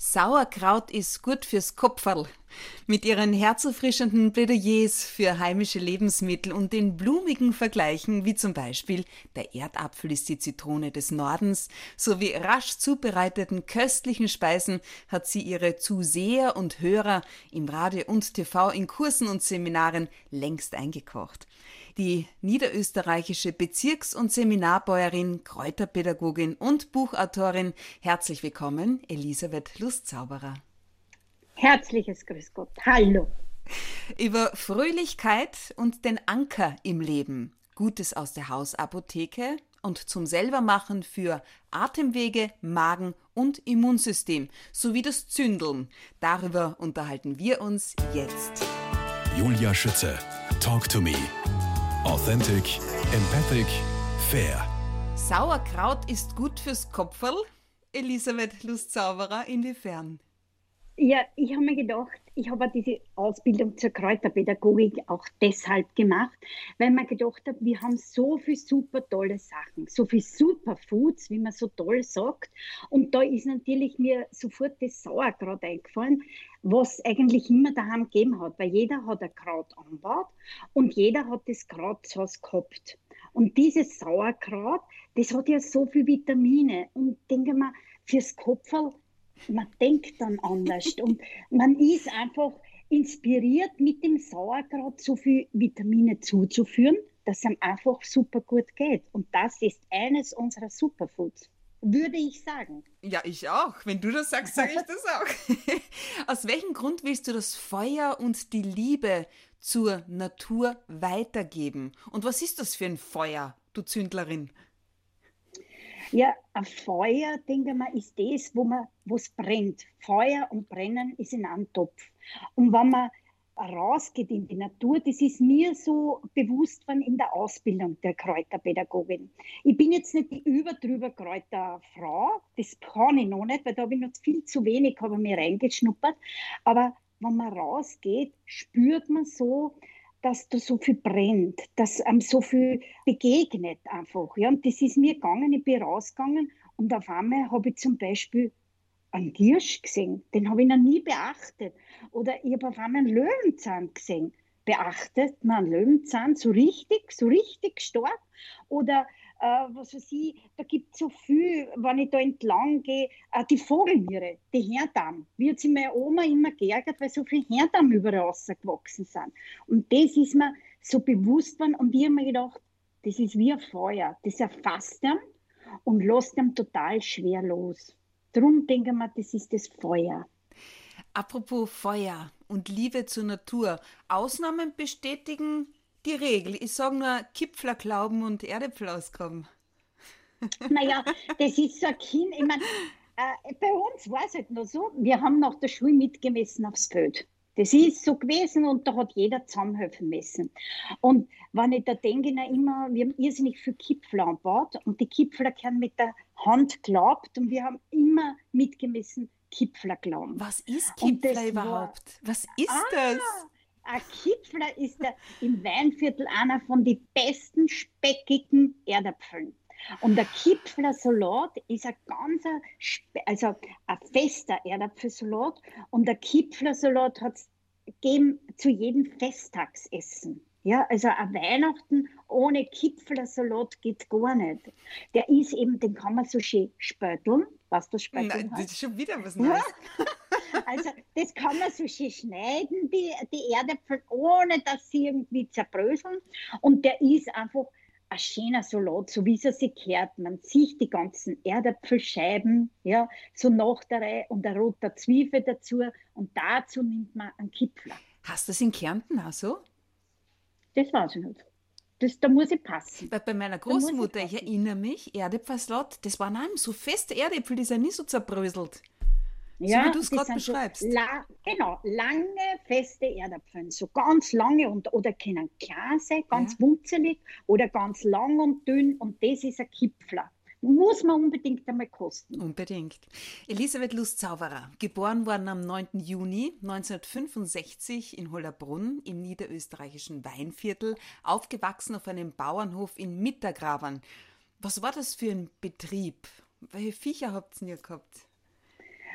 Sauerkraut ist gut fürs Kopferl. Mit ihren herzerfrischenden Plädoyers für heimische Lebensmittel und den blumigen Vergleichen, wie zum Beispiel der Erdapfel ist die Zitrone des Nordens, sowie rasch zubereiteten köstlichen Speisen hat sie ihre Zuseher und Hörer im Radio und TV in Kursen und Seminaren längst eingekocht die niederösterreichische Bezirks- und Seminarbäuerin, Kräuterpädagogin und Buchautorin. Herzlich willkommen, Elisabeth Lustzauberer. Herzliches Grüß Gott. Hallo. Über Fröhlichkeit und den Anker im Leben. Gutes aus der Hausapotheke und zum Selbermachen für Atemwege, Magen und Immunsystem sowie das Zündeln. Darüber unterhalten wir uns jetzt. Julia Schütze, Talk to Me. Authentic, empathic, fair. Sauerkraut ist gut fürs Kopferl. Elisabeth Lustzauberer, inwiefern? Ja, ich habe mir gedacht, ich habe diese Ausbildung zur Kräuterpädagogik auch deshalb gemacht, weil man gedacht hat, wir haben so viele super tolle Sachen, so viele Superfoods, wie man so toll sagt. Und da ist natürlich mir sofort das Sauerkraut eingefallen, was eigentlich immer daheim gegeben hat, weil jeder hat ein Kraut anbaut und jeder hat das Kraut zu Hause gehabt. Und dieses Sauerkraut, das hat ja so viele Vitamine. Und denke mal, fürs Kopferl man denkt dann anders und man ist einfach inspiriert, mit dem Sauerkraut so viel Vitamine zuzuführen, dass es einem einfach super gut geht. Und das ist eines unserer Superfoods. Würde ich sagen. Ja, ich auch. Wenn du das sagst, sage ich das auch. Aus welchem Grund willst du das Feuer und die Liebe zur Natur weitergeben? Und was ist das für ein Feuer, du Zündlerin? Ja, ein Feuer, denke mal, ist das, wo es brennt. Feuer und Brennen ist in einem Topf. Und wenn man rausgeht in die Natur, das ist mir so bewusst worden in der Ausbildung der Kräuterpädagogin. Ich bin jetzt nicht die überdrüber Kräuterfrau, das kann ich noch nicht, weil da habe ich noch viel zu wenig, habe mir reingeschnuppert. Aber wenn man rausgeht, spürt man so, dass da so viel brennt, dass einem so viel begegnet einfach. Ja, und das ist mir gegangen, ich bin rausgegangen und auf einmal habe ich zum Beispiel einen Giersch gesehen, den habe ich noch nie beachtet. Oder ich habe auf einmal einen Löwenzahn gesehen. Beachtet man einen Löwenzahn so richtig, so richtig stark? Oder äh, was weiß ich, da gibt es so viel, wenn ich da entlang gehe, äh, die Vogelniere, die Herdam. Wie hat sich meine Oma immer geärgert, weil so viele Herdam überall rausgewachsen sind. Und das ist mir so bewusst worden und ich habe mir gedacht, das ist wie ein Feuer, das erfasst ihn und lässt ihn total schwer los. Darum denke ich mir, das ist das Feuer. Apropos Feuer und Liebe zur Natur. Ausnahmen bestätigen die Regel. Ich sage nur Kipfler glauben und Erdäpfel auskommen. Naja, das ist so ein Kind. Ich meine, äh, bei uns war es halt nur so, wir haben nach der Schule mitgemessen aufs Feld. Das ist so gewesen und da hat jeder zusammenhelfen müssen. Und wenn ich da denke, na immer, wir haben irrsinnig viel Kipfler angebaut und die Kipfler können mit der Hand glaubt und wir haben immer mitgemessen Kipfler glauben. Was ist Kipfler überhaupt? War, Was ist ah, das? Ein Kipfler ist der, im Weinviertel einer von den besten speckigen Erdäpfeln. Und der Kipfler-Salat ist ein ganz, also ein fester Erdäpfelsalat. Und der Kipfler-Salat hat es zu jedem Festtagsessen. Ja, also ein Weihnachten ohne Kipfler-Salat geht gar nicht. Der ist eben, den kann man so schön spötteln. Was das Spötteln Nein, das ist schon wieder was Neues. Ja? Also das kann man so schön schneiden, die, die Erdäpfel, ohne dass sie irgendwie zerbröseln. Und der ist einfach ein schöner Salat, so wie es sich gehört. Man sieht die ganzen Erdäpfelscheiben, ja, so nach der Reihe und ein roter Zwiebel dazu. Und dazu nimmt man einen Kipfler. Hast du das in Kärnten auch so? Das weiß ich nicht. Das, da muss ich passen. Weil bei meiner Großmutter, ich, ich, erinnere mich, Erdäpfelsalat, das waren auch so feste Erdäpfel, die sind nie so zerbröselt. Ja, so wie du es gerade beschreibst. So la genau, lange, feste Erdäpfel. So ganz lange und, oder können klar sein, ganz ja. wunzelig oder ganz lang und dünn. Und das ist ein Kipfler. Muss man unbedingt einmal kosten. Unbedingt. Elisabeth Lust-Zauberer, geboren worden am 9. Juni 1965 in Hollerbrunn im niederösterreichischen Weinviertel, aufgewachsen auf einem Bauernhof in Mittergravern. Was war das für ein Betrieb? Welche Viecher habt ihr gehabt?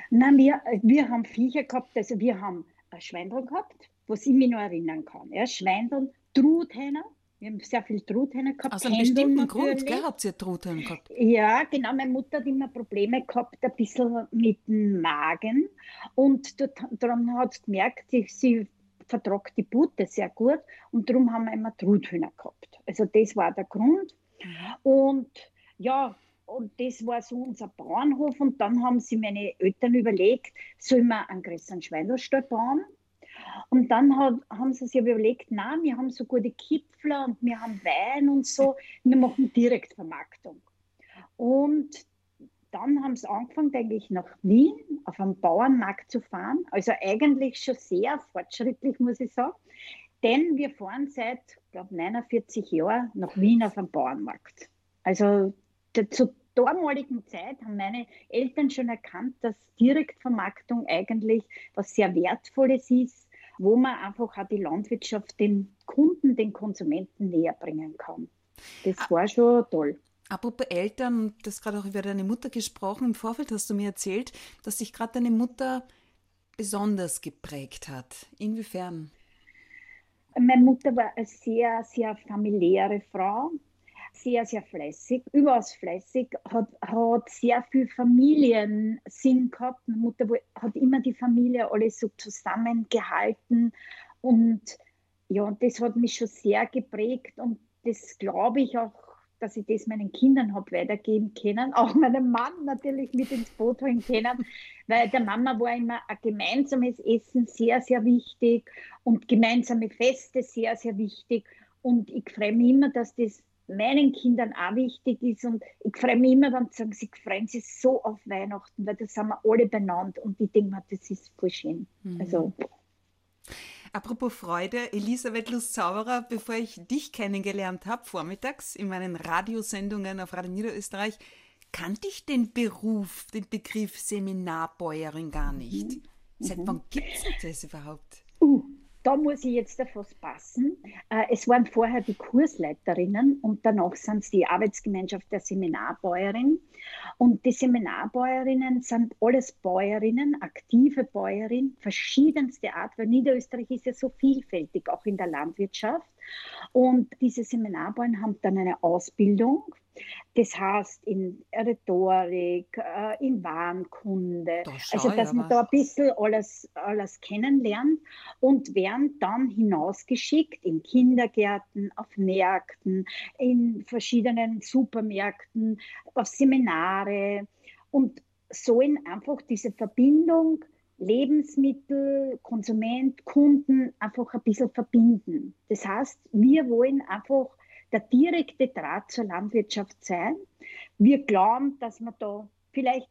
Nein, wir, wir haben Viecher gehabt, also wir haben ein Schweindel gehabt, was ich mich noch erinnern kann. Ja, Schweindel, Truthähner, wir haben sehr viel Truthähner gehabt. Aus einem bestimmten Grund, gell, habt ihr Truthähner gehabt? Ja, genau. Meine Mutter hat immer Probleme gehabt, ein bisschen mit dem Magen. Und darum hat sie gemerkt, sie, sie vertragt die Butte sehr gut. Und darum haben wir immer Truthühner gehabt. Also das war der Grund. Mhm. Und ja, und das war so unser Bauernhof. Und dann haben sie meine Eltern überlegt, sollen wir einen größeren Schweinerstall bauen? Und dann hat, haben sie sich überlegt, na, wir haben so gute Kipfler und wir haben Wein und so, wir machen Direktvermarktung. Und dann haben sie angefangen, denke ich, nach Wien auf einem Bauernmarkt zu fahren. Also eigentlich schon sehr fortschrittlich, muss ich sagen. Denn wir fahren seit, glaube 49 Jahren nach Wien auf einem Bauernmarkt. Also zur damaligen Zeit haben meine Eltern schon erkannt, dass Direktvermarktung eigentlich was sehr Wertvolles ist wo man einfach auch die Landwirtschaft den Kunden, den Konsumenten näher bringen kann. Das ah. war schon toll. Apropos Eltern, das gerade auch über deine Mutter gesprochen. Im Vorfeld hast du mir erzählt, dass sich gerade deine Mutter besonders geprägt hat. Inwiefern? Meine Mutter war eine sehr, sehr familiäre Frau sehr, sehr fleißig, überaus fleißig, hat, hat sehr viel Familiensinn gehabt. Meine Mutter hat immer die Familie alles so zusammengehalten. Und ja, das hat mich schon sehr geprägt. Und das glaube ich auch, dass ich das meinen Kindern habe weitergeben können, auch meinem Mann natürlich mit ins Boot holen können, weil der Mama war immer ein gemeinsames Essen sehr, sehr wichtig und gemeinsame Feste sehr, sehr wichtig. Und ich freue mich immer, dass das meinen Kindern auch wichtig ist. Und ich freue mich immer, wenn sie sagen, sie freuen sich so auf Weihnachten, weil da sind wir alle benannt. Und ich denke mir, das ist voll schön. Mhm. Also. Apropos Freude, Elisabeth Lust-Zauberer, bevor ich dich kennengelernt habe, vormittags in meinen Radiosendungen auf Radio Niederösterreich, kannte ich den Beruf, den Begriff Seminarbäuerin gar nicht. Mhm. Seit wann gibt es das überhaupt? Da muss ich jetzt etwas passen. Äh, es waren vorher die Kursleiterinnen und danach sind es die Arbeitsgemeinschaft der Seminarbäuerin. Und die Seminarbäuerinnen sind alles Bäuerinnen, aktive Bäuerinnen, verschiedenste Art, weil Niederösterreich ist ja so vielfältig, auch in der Landwirtschaft. Und diese Seminarbäuerinnen haben dann eine Ausbildung. Das heißt in Rhetorik, äh, in Warenkunde, also dass man da ein bisschen alles, alles kennenlernt und werden dann hinausgeschickt in Kindergärten, auf Märkten, in verschiedenen Supermärkten, auf Seminare. Und sollen einfach diese Verbindung Lebensmittel, Konsument, Kunden einfach ein bisschen verbinden. Das heißt, wir wollen einfach der direkte Draht zur Landwirtschaft sein. Wir glauben, dass wir da vielleicht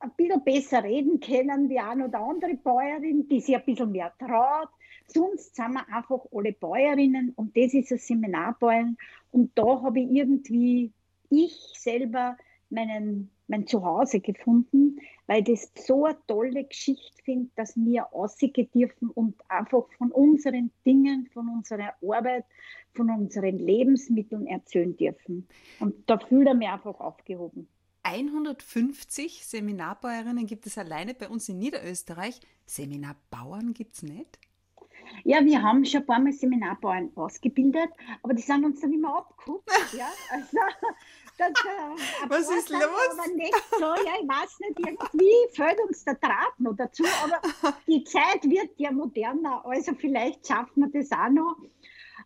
ein bisschen besser reden können wie eine oder andere Bäuerin, die sich ein bisschen mehr traut. Sonst sind wir einfach alle Bäuerinnen und das ist ein Seminarbäuerin. Und da habe ich irgendwie, ich selber, meinen mein Zuhause gefunden, weil das so eine tolle Geschichte finde, dass wir aussehen dürfen und einfach von unseren Dingen, von unserer Arbeit, von unseren Lebensmitteln erzählen dürfen. Und da fühle ich mich einfach aufgehoben. 150 Seminarbäuerinnen gibt es alleine bei uns in Niederösterreich. Seminarbauern gibt es nicht? Ja, wir haben schon ein paar Mal Seminarbauern ausgebildet, aber die sind uns dann immer abgeguckt. ja, also, das, äh, Was ist los? Aber nicht so, ja, ich weiß nicht, irgendwie fällt uns der Draht noch dazu, aber die Zeit wird ja moderner, also vielleicht schaffen wir das auch noch.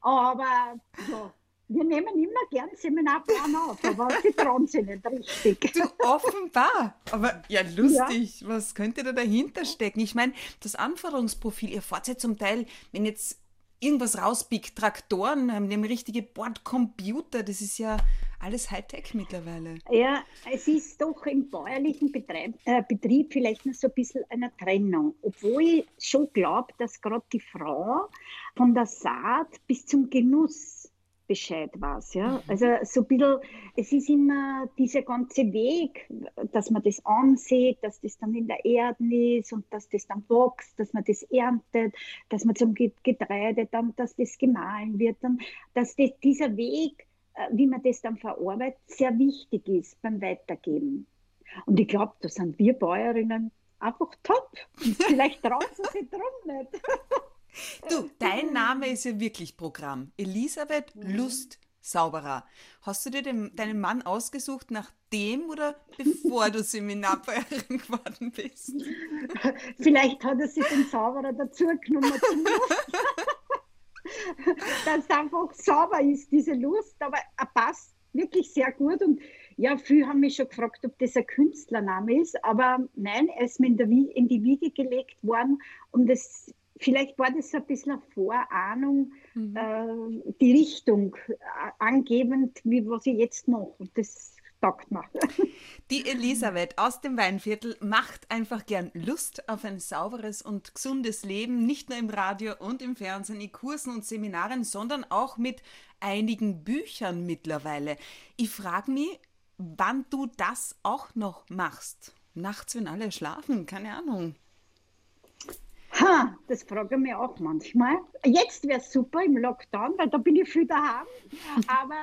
Aber ja, wir nehmen immer gern Seminarplan auf, aber sie trauen sich nicht richtig. Du, offenbar. Aber ja, lustig. Ja. Was könnte da dahinter stecken? Ich meine, das Anforderungsprofil, ihr fahrt ja zum Teil, wenn jetzt irgendwas rauspickt, Traktoren, haben die richtige Bordcomputer, das ist ja alles Hightech mittlerweile. Ja, es ist doch im bäuerlichen Betrieb, äh, Betrieb vielleicht noch so ein bisschen eine Trennung. Obwohl ich schon glaube, dass gerade die Frau von der Saat bis zum Genuss Bescheid weiß. Ja? Mhm. Also so ein bisschen, es ist immer dieser ganze Weg, dass man das ansieht, dass das dann in der Erde ist und dass das dann wächst, dass man das erntet, dass man zum Getreide dann, dass das gemahlen wird, dann, dass das, dieser Weg, wie man das dann verarbeitet, sehr wichtig ist beim Weitergeben. Und ich glaube, da sind wir Bäuerinnen einfach top. Vielleicht trauen sie sich drum nicht. Du, dein Name ist ja wirklich Programm. Elisabeth mhm. Lust Sauberer. Hast du dir den, deinen Mann ausgesucht nach dem oder bevor du Seminarbäuerin geworden bist? Vielleicht hat er sich den Sauberer dazu genommen zum. Dass es einfach sauber ist, diese Lust, aber er passt wirklich sehr gut und ja, viele haben mich schon gefragt, ob das ein Künstlername ist, aber nein, er ist mir in, der, in die Wiege gelegt worden und das vielleicht war das so ein bisschen eine Vorahnung, mhm. äh, die Richtung äh, angebend, wie was ich jetzt mache. Und das taugt mir. Die Elisabeth aus dem Weinviertel macht einfach gern Lust auf ein sauberes und gesundes Leben, nicht nur im Radio und im Fernsehen, in Kursen und Seminaren, sondern auch mit einigen Büchern mittlerweile. Ich frage mich, wann du das auch noch machst. Nachts, wenn alle schlafen, keine Ahnung. Ha, das frage ich mich auch manchmal. Jetzt wäre es super im Lockdown, weil da bin ich viel daheim. Aber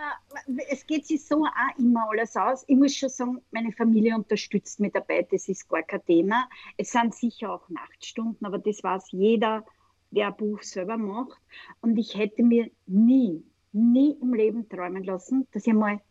es geht sich so auch immer alles aus. Ich muss schon sagen, meine Familie unterstützt mich dabei, das ist gar kein Thema. Es sind sicher auch Nachtstunden, aber das weiß jeder, der ein Buch selber macht. Und ich hätte mir nie, nie im Leben träumen lassen, dass ich mal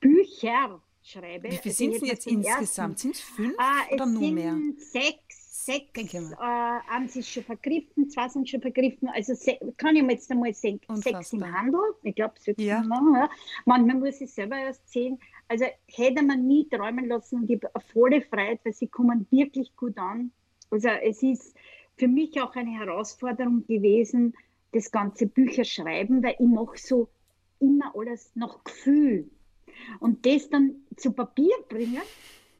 Bücher schreibe. Wie viele also sind es jetzt insgesamt? Sind es fünf ah, oder nur mehr? Sechs sechs äh, haben sich schon vergriffen, zwei sind schon vergriffen. Also kann ich mir jetzt einmal sehen, sechs im Handel. Ich glaube, sechs ja. Machen, ja. Manchmal muss ich selber erst sehen. Also hätte man nie träumen lassen und ich habe volle Freiheit, weil sie kommen wirklich gut an. Also es ist für mich auch eine Herausforderung gewesen, das ganze Bücher schreiben, weil ich mache so immer alles nach Gefühl. Und das dann zu Papier bringen,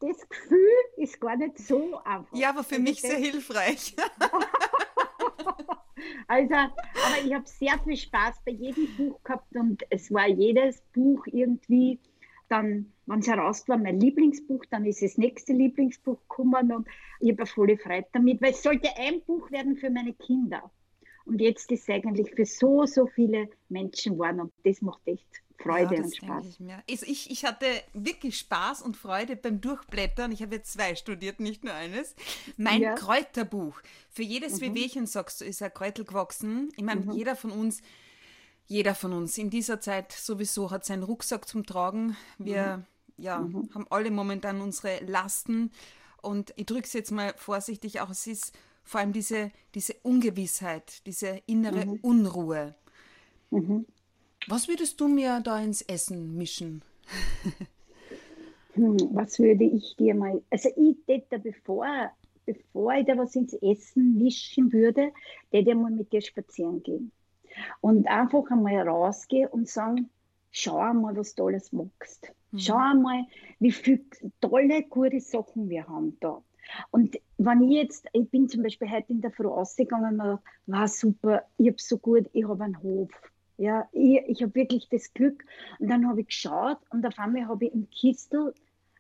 das Gefühl ist gar nicht so einfach. Ja, aber für also mich sehr hilfreich. also, aber ich habe sehr viel Spaß bei jedem Buch gehabt und es war jedes Buch irgendwie dann, wenn es heraus war, mein Lieblingsbuch, dann ist das nächste Lieblingsbuch gekommen und ich habe volle Freude damit, weil es sollte ein Buch werden für meine Kinder. Und jetzt ist es eigentlich für so, so viele Menschen geworden und das macht echt Freude ja, und Spaß. Ich, mir. Also ich, ich hatte wirklich Spaß und Freude beim Durchblättern. Ich habe jetzt zwei studiert, nicht nur eines. Mein ja. Kräuterbuch. Für jedes mhm. Wehwehchen, sagst du, ist ein Kräutel gewachsen. Ich meine, mhm. jeder von uns, jeder von uns in dieser Zeit sowieso hat seinen Rucksack zum Tragen. Wir mhm. ja, mhm. haben alle momentan unsere Lasten. Und ich drücke es jetzt mal vorsichtig auch, es ist vor allem diese, diese Ungewissheit, diese innere mhm. Unruhe. Mhm. Was würdest du mir da ins Essen mischen? hm, was würde ich dir mal, also ich hätte bevor, bevor ich da was ins Essen mischen würde, hätte ich mal mit dir spazieren gehen. Und einfach einmal rausgehen und sagen, schau einmal, was du alles magst. Mhm. Schau einmal, wie viele tolle, gute Sachen wir haben da. Und wenn ich jetzt, ich bin zum Beispiel heute in der Früh rausgegangen und war super, ich habe so gut, ich habe einen Hof. Ja, ich, ich habe wirklich das Glück. Und dann habe ich geschaut und auf einmal habe ich im Kistel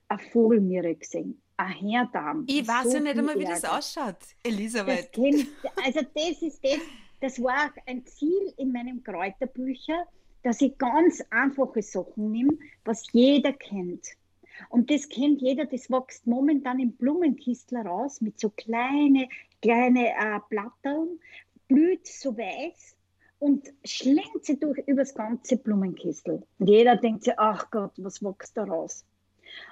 eine Vogelmiere gesehen. Ein Herdam. Ich weiß so ja nicht einmal, wie das ausschaut, Elisabeth. Das kenn, also das ist das, das war auch ein Ziel in meinem Kräuterbücher, dass ich ganz einfache Sachen nehme, was jeder kennt. Und das kennt jeder, das wächst momentan im Blumenkistel raus mit so kleine, kleine äh, Blatteln, blüht so weiß und schlägt sie durch übers ganze Blumenkistel. Und jeder denkt sich, ach Gott, was wächst da raus?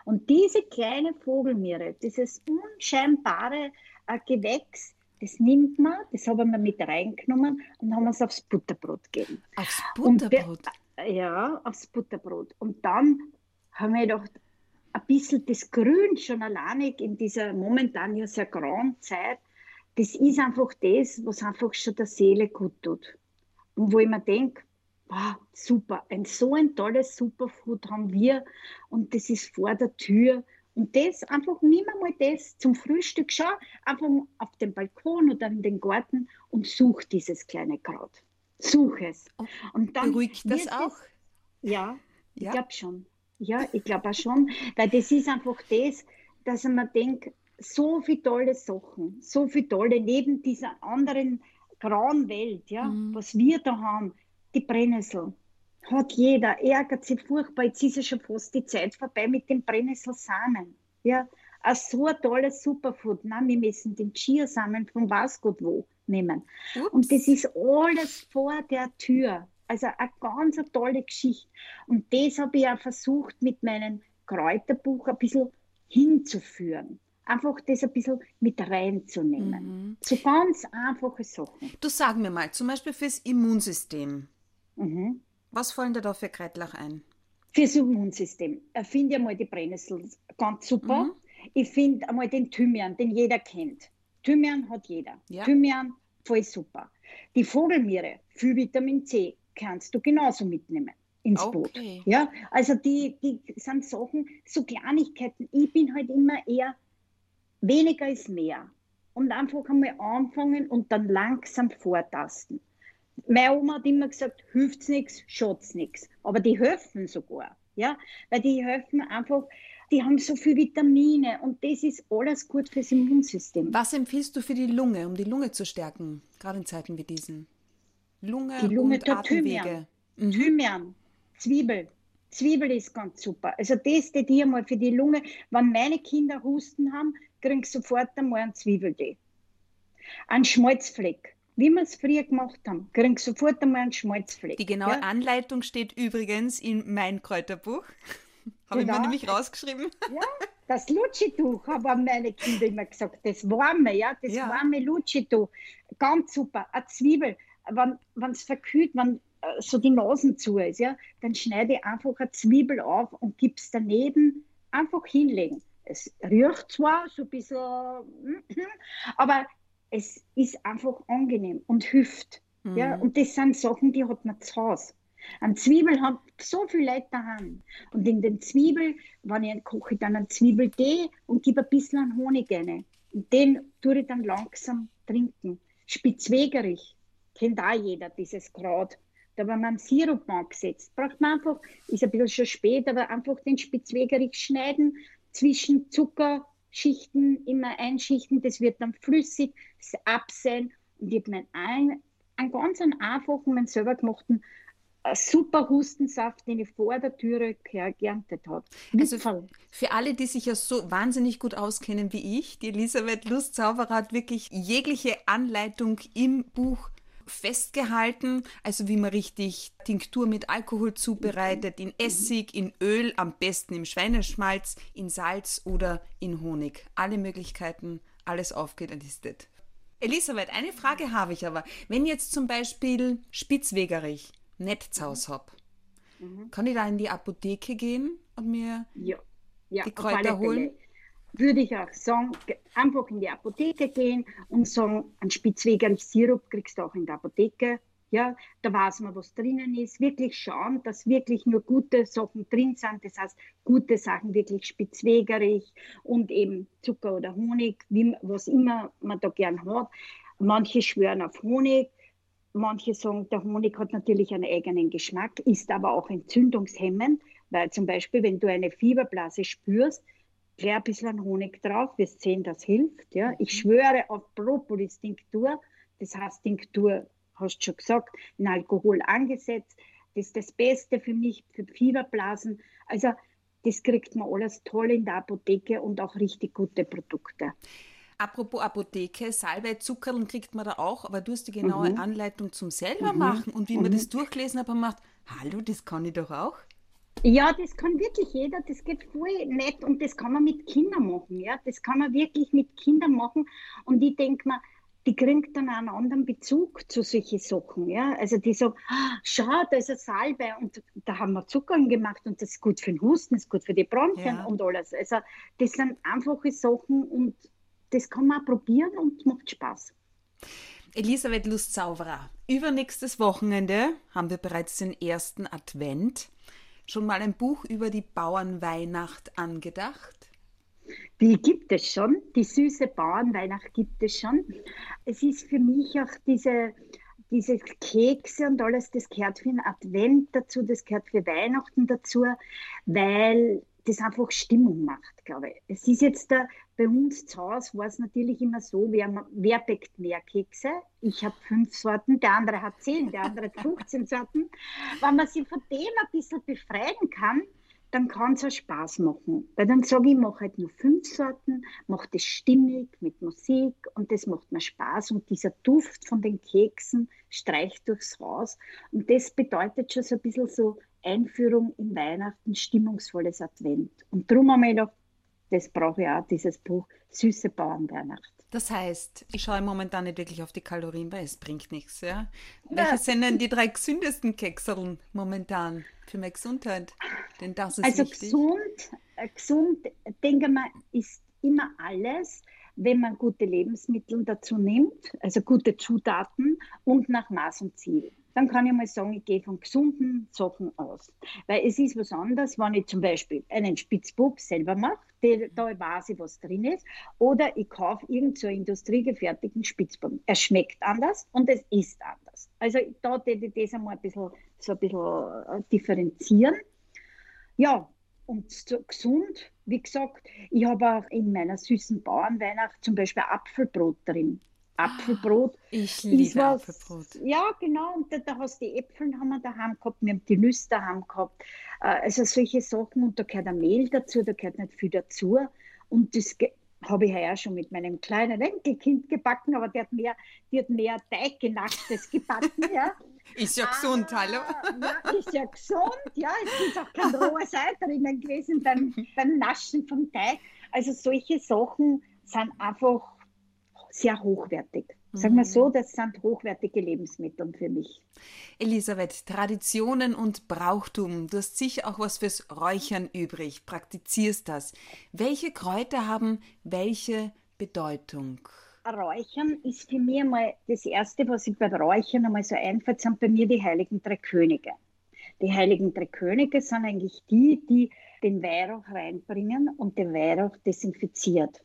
Und diese kleine Vogelmiere, dieses unscheinbare äh, Gewächs, das nimmt man, das haben wir mit reingenommen und haben es aufs Butterbrot gegeben. Aufs Butterbrot? Und, ja, aufs Butterbrot. Und dann haben wir gedacht, ein bisschen das Grün schon alleinig in dieser momentan ja sehr grauen Zeit, das ist einfach das, was einfach schon der Seele gut tut. Und wo ich mir denke, wow, super, ein so ein tolles Superfood haben wir und das ist vor der Tür. Und das einfach, nimm mal das zum Frühstück, schau einfach auf den Balkon oder in den Garten und such dieses kleine Kraut. Such es. Oh, und dann beruhigt das auch? Es, ja, ja, ich glaube schon. Ja, ich glaube auch schon, weil das ist einfach das, dass man denkt, so viele tolle Sachen, so viele tolle, neben dieser anderen grauen Welt, ja, mhm. was wir da haben, die Brennnessel, hat jeder, ärgert sich furchtbar, jetzt ist ja schon fast die Zeit vorbei mit den Brennnesselsamen. Ja, ein so ein tolles Superfood. Nein, wir müssen den Chiasamen von was Gott wo nehmen. Ups. Und das ist alles vor der Tür. Also eine ganz eine tolle Geschichte. Und das habe ich auch versucht, mit meinem Kräuterbuch ein bisschen hinzuführen. Einfach das ein bisschen mit reinzunehmen. Mhm. So ganz einfache Sachen. Du sag mir mal, zum Beispiel fürs Immunsystem. Mhm. Was fallen dir da für Kreitlach ein? Fürs Immunsystem. Ich finde einmal die Brennnessel ganz super. Mhm. Ich finde einmal den Thymian, den jeder kennt. Thymian hat jeder. Ja. Thymian, voll super. Die Vogelmiere, viel Vitamin C, kannst du genauso mitnehmen ins okay. Boot. Ja, also die, die sind Sachen, so Kleinigkeiten. Ich bin halt immer eher, weniger ist mehr. Und einfach einmal anfangen und dann langsam vortasten. Meine Oma hat immer gesagt, hilft's nichts, schaut's nichts. Aber die helfen sogar. Ja, weil die helfen einfach, die haben so viele Vitamine und das ist alles gut fürs Immunsystem. Was empfiehlst du für die Lunge, um die Lunge zu stärken, gerade in Zeiten wie diesen? Lunge, die Lunge und Atemwege. Thymian. Mhm. Thymian, Zwiebel. Zwiebel ist ganz super. Also das tät ich einmal für die Lunge. Wenn meine Kinder Husten haben, kriegen sie sofort einmal einen Zwiebeldee. Ein Schmalzfleck. Wie wir es früher gemacht haben, kriegen sie sofort einmal einen Schmalzfleck. Die genaue ja? Anleitung steht übrigens in mein Kräuterbuch. Habe ich mir nämlich rausgeschrieben. Ja, das Lutschituch haben meine Kinder immer gesagt. Das warme, ja, das ja. warme Lutschituch. Ganz super. Eine Zwiebel, wenn es verkühlt, wenn so die Nasen zu ist, ja, dann schneide ich einfach eine Zwiebel auf und gebe es daneben einfach hinlegen. Es riecht zwar so ein bisschen, aber es ist einfach angenehm und hilft. Mhm. Ja, und das sind Sachen, die hat man zu Hause. Ein Zwiebel hat so viel Leute daheim. Und in den Zwiebel, wenn ich koche, dann einen Zwiebeldee und gebe ein bisschen Honig rein. Und den tue ich dann langsam trinken. Spitzwegerich, kennt auch jeder, dieses Kraut. Da, wenn man Sirup angesetzt, braucht man einfach, ist ein bisschen schon spät, aber einfach den Spitzwegerich schneiden, zwischen Zuckerschichten immer einschichten, das wird dann flüssig, das absehen und ich habe einen, einen ganz einfachen, meinen selber gemachten ein super Hustensaft, den ich vor der Türe geerntet habe. Also für alle, die sich ja so wahnsinnig gut auskennen wie ich, die Elisabeth Lustzauberer hat wirklich jegliche Anleitung im Buch festgehalten, also wie man richtig Tinktur mit Alkohol zubereitet, in Essig, in Öl, am besten im Schweineschmalz, in Salz oder in Honig. Alle Möglichkeiten, alles aufgelistet. Elisabeth, eine Frage habe ich aber. Wenn jetzt zum Beispiel Spitzwegerich nicht zu Hause habe, mhm. kann ich da in die Apotheke gehen und mir ja. Ja, die Kräuter holen? Würde ich auch sagen, einfach in die Apotheke gehen und sagen, ein Spitzwegerich Sirup kriegst du auch in der Apotheke. Ja, da weiß man, was drinnen ist. Wirklich schauen, dass wirklich nur gute Sachen drin sind. Das heißt, gute Sachen wirklich spitzwegerig und eben Zucker oder Honig, wie, was immer man da gern hat. Manche schwören auf Honig. Manche sagen, der Honig hat natürlich einen eigenen Geschmack, ist aber auch entzündungshemmend, weil zum Beispiel, wenn du eine Fieberblase spürst, gleich ein bisschen Honig drauf, wir sehen, das hilft. Ja. Ich mhm. schwöre auf Propolis-Tinktur, das heißt Tinktur, hast du schon gesagt, in Alkohol angesetzt. Das ist das Beste für mich, für Fieberblasen. Also das kriegt man alles toll in der Apotheke und auch richtig gute Produkte. Apropos Apotheke, Salbei, Zuckerl kriegt man da auch, aber du hast die genaue mhm. Anleitung zum selber mhm. machen. Und wie mhm. man das durchgelesen hat, man macht, hallo, das kann ich doch auch. Ja, das kann wirklich jeder, das geht voll nett und das kann man mit Kindern machen, ja, das kann man wirklich mit Kindern machen und ich denke mir, die kriegt dann einen anderen Bezug zu solchen Sachen, ja, also die sagen, ah, schau, da ist ein Salbe und da haben wir Zucker gemacht und das ist gut für den Husten, das ist gut für die Bronchien ja. und alles, also das sind einfache Sachen und das kann man auch probieren und macht Spaß. Elisabeth Lust-Zauberer, übernächstes Wochenende haben wir bereits den ersten Advent schon mal ein Buch über die Bauernweihnacht angedacht? Die gibt es schon, die süße Bauernweihnacht gibt es schon. Es ist für mich auch diese, diese Kekse und alles, das gehört für den Advent dazu, das gehört für Weihnachten dazu, weil das einfach Stimmung macht, glaube ich. Es ist jetzt da, bei uns zu Hause war es natürlich immer so, wer, wer bäckt mehr Kekse? Ich habe fünf Sorten, der andere hat zehn, der andere hat 15 Sorten. Wenn man sich von dem ein bisschen befreien kann, dann kann es auch Spaß machen. Weil dann sage ich, ich mache halt nur fünf Sorten, mache das stimmig mit Musik und das macht mir Spaß. Und dieser Duft von den Keksen streicht durchs Haus. Und das bedeutet schon so ein bisschen so Einführung in Weihnachten, stimmungsvolles Advent. Und darum haben wir gedacht, das brauche ich auch, dieses Buch Süße Bauernweihnacht. Das heißt, ich schaue momentan nicht wirklich auf die Kalorien, weil es bringt nichts. Ja? Welche sind denn die drei gesündesten Kekseln momentan für meine Gesundheit? Denn das ist also wichtig. gesund, äh, gesund, denke mal, ist immer alles, wenn man gute Lebensmittel dazu nimmt, also gute Zutaten und nach Maß und Ziel dann kann ich mal sagen, ich gehe von gesunden Sachen aus. Weil es ist was anderes, wenn ich zum Beispiel einen Spitzbub selber mache, da weiß ich, was drin ist, oder ich kaufe irgendeinen so industriegefertigten Spitzbub. Er schmeckt anders und es ist anders. Also da würde ich das einmal ein bisschen, so ein bisschen äh, differenzieren. Ja, und so gesund, wie gesagt, ich habe auch in meiner süßen Bauernweihnacht zum Beispiel Apfelbrot drin. Apfelbrot. Ich liebe was, Apfelbrot. Ja, genau. Und da, da hast du die Äpfel haben wir daheim gehabt, wir haben die Nüsse daheim gehabt. Äh, also solche Sachen. Und da gehört ein Mehl dazu, da gehört nicht viel dazu. Und das habe ich ja schon mit meinem kleinen Enkelkind gebacken, aber der hat mehr, die hat mehr Teiggenachtes gebacken. Ja. Ist ja gesund, ah, hallo? Ja, ist ja gesund, ja. Es ist auch kein rohes Ei drinnen gewesen beim, beim Naschen vom Teig. Also solche Sachen sind einfach sehr hochwertig. Sagen wir so, mhm. das sind hochwertige Lebensmittel für mich. Elisabeth, Traditionen und Brauchtum. Du hast sicher auch was fürs Räuchern übrig. Praktizierst das. Welche Kräuter haben welche Bedeutung? Räuchern ist für mich einmal das Erste, was ich beim Räuchern einmal so einfällt, sind bei mir die Heiligen Drei Könige. Die Heiligen Drei Könige sind eigentlich die, die den Weihrauch reinbringen und den Weihrauch desinfiziert.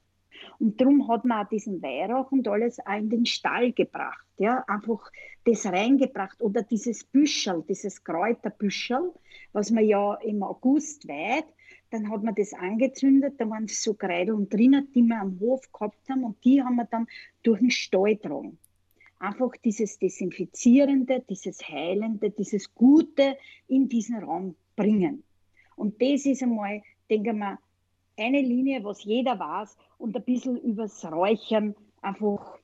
Und darum hat man auch diesen Weihrauch und alles auch in den Stall gebracht. Ja, einfach das reingebracht oder dieses Büschel, dieses Kräuterbüschel, was man ja im August weiht, dann hat man das angezündet, da waren so Kreideln drinnen, die wir am Hof gehabt haben und die haben wir dann durch den Stall getragen. Einfach dieses Desinfizierende, dieses Heilende, dieses Gute in diesen Raum bringen. Und das ist einmal, denke ich mal, eine Linie, was jeder weiß und ein bisschen übers Räuchern einfach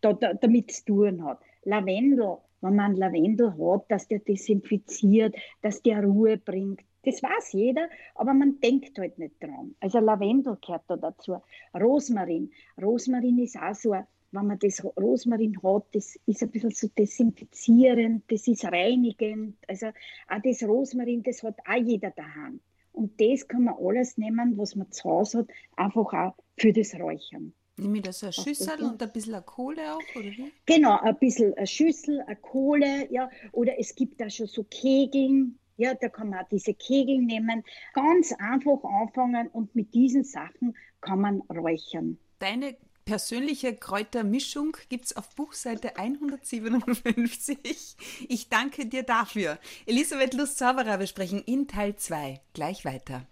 da, da, damit zu tun hat. Lavendel, wenn man Lavendel hat, dass der desinfiziert, dass der Ruhe bringt. Das weiß jeder, aber man denkt halt nicht dran. Also Lavendel gehört da dazu. Rosmarin. Rosmarin ist auch so, wenn man das Rosmarin hat, das ist ein bisschen so desinfizierend, das ist reinigend. Also auch das Rosmarin, das hat auch jeder daheim. Und das kann man alles nehmen, was man zu Hause hat, einfach auch für das Räuchern. Nehme ich da so eine Schüssel und ein bisschen eine Kohle auch, oder wie? Genau, ein bisschen eine Schüssel, eine Kohle, ja. Oder es gibt da schon so Kegeln, ja, da kann man auch diese Kegel nehmen. Ganz einfach anfangen und mit diesen Sachen kann man räuchern. Deine persönliche Kräutermischung gibt es auf Buchseite 157. Ich danke dir dafür. Elisabeth Lust-Zauberer, wir sprechen in Teil 2 gleich weiter.